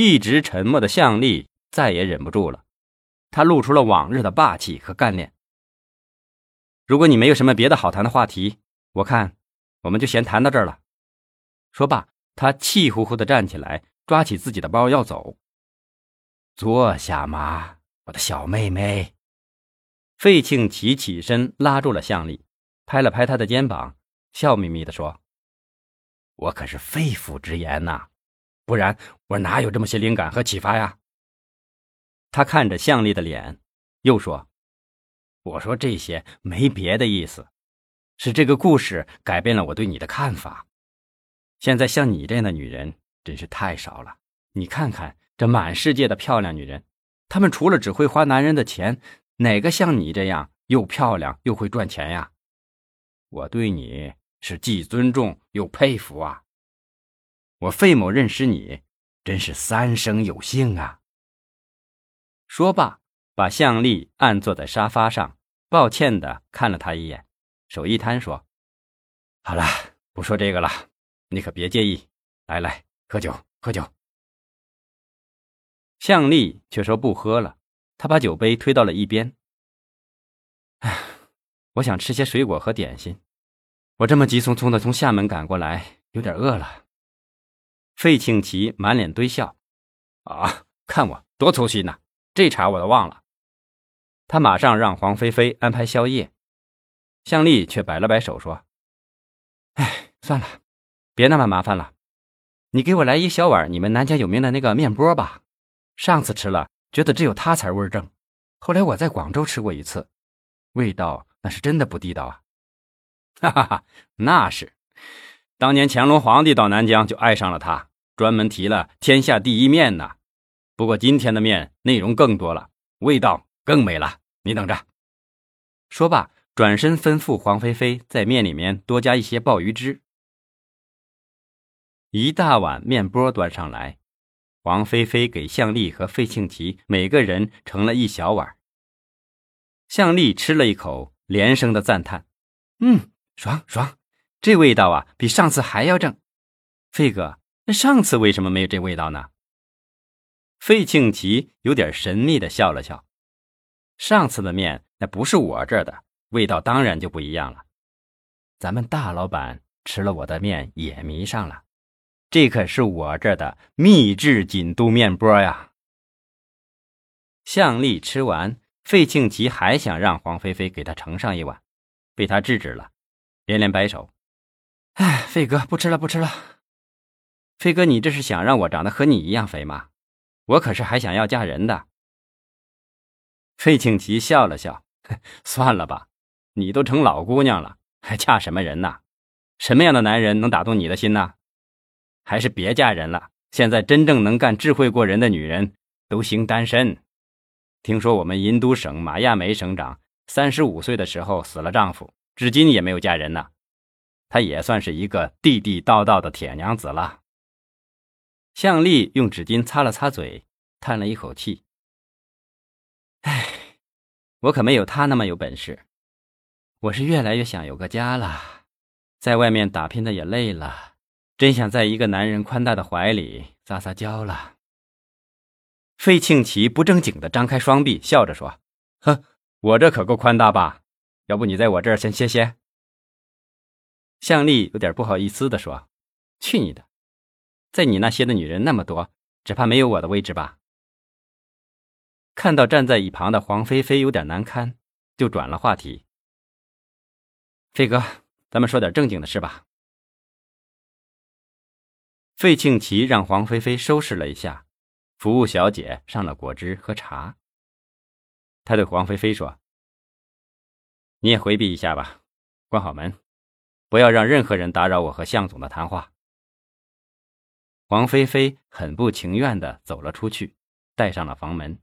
一直沉默的向丽再也忍不住了，他露出了往日的霸气和干练。如果你没有什么别的好谈的话题，我看我们就先谈到这儿了。说罢，他气呼呼的站起来，抓起自己的包要走。坐下嘛，我的小妹妹。费庆奇起身拉住了向丽，拍了拍他的肩膀，笑眯眯的说：“我可是肺腑之言呐，不然我哪有这么些灵感和启发呀？”他看着向丽的脸，又说：“我说这些没别的意思，是这个故事改变了我对你的看法。现在像你这样的女人真是太少了。你看看这满世界的漂亮女人，她们除了只会花男人的钱。”哪个像你这样又漂亮又会赚钱呀？我对你是既尊重又佩服啊！我费某认识你，真是三生有幸啊！说罢，把向丽按坐在沙发上，抱歉的看了他一眼，手一摊说：“好了，不说这个了，你可别介意。来来，喝酒，喝酒。”向丽却说不喝了。他把酒杯推到了一边。唉，我想吃些水果和点心。我这么急匆匆的从厦门赶过来，有点饿了。费庆奇满脸堆笑：“啊，看我多粗心呐！这茬我都忘了。”他马上让黄菲菲安排宵夜。向丽却摆了摆手说：“哎，算了，别那么麻烦了。你给我来一小碗你们南家有名的那个面波吧。上次吃了。”觉得只有他才味正，后来我在广州吃过一次，味道那是真的不地道啊！哈哈哈，那是，当年乾隆皇帝到南疆就爱上了它，专门提了天下第一面呢。不过今天的面内容更多了，味道更美了，你等着。说罢，转身吩咐黄菲菲在面里面多加一些鲍鱼汁。一大碗面波端上来。黄菲菲给向丽和费庆奇每个人盛了一小碗。向丽吃了一口，连声的赞叹：“嗯，爽爽，这味道啊，比上次还要正。”费哥，那上次为什么没有这味道呢？费庆奇有点神秘的笑了笑：“上次的面那不是我这儿的，味道当然就不一样了。咱们大老板吃了我的面也迷上了。”这可是我这的秘制锦都面波呀！向丽吃完，费庆奇还想让黄菲菲给他盛上一碗，被他制止了，连连摆手：“哎，费哥，不吃了，不吃了。飞哥，你这是想让我长得和你一样肥吗？我可是还想要嫁人的。”费庆奇笑了笑：“ 算了吧，你都成老姑娘了，还嫁什么人呢？什么样的男人能打动你的心呢？”还是别嫁人了。现在真正能干、智慧过人的女人，都兴单身。听说我们银都省马亚梅省长三十五岁的时候死了丈夫，至今也没有嫁人呢。她也算是一个地地道道的铁娘子了。向丽用纸巾擦了擦嘴，叹了一口气：“唉，我可没有他那么有本事。我是越来越想有个家了，在外面打拼的也累了。”真想在一个男人宽大的怀里撒撒娇了。费庆奇不正经的张开双臂，笑着说：“哼，我这可够宽大吧？要不你在我这儿先歇歇。”向丽有点不好意思的说：“去你的，在你那些的女人那么多，只怕没有我的位置吧？”看到站在一旁的黄菲菲有点难堪，就转了话题：“飞哥，咱们说点正经的事吧。”费庆奇让黄菲菲收拾了一下，服务小姐上了果汁和茶。他对黄菲菲说：“你也回避一下吧，关好门，不要让任何人打扰我和向总的谈话。”黄菲菲很不情愿地走了出去，带上了房门。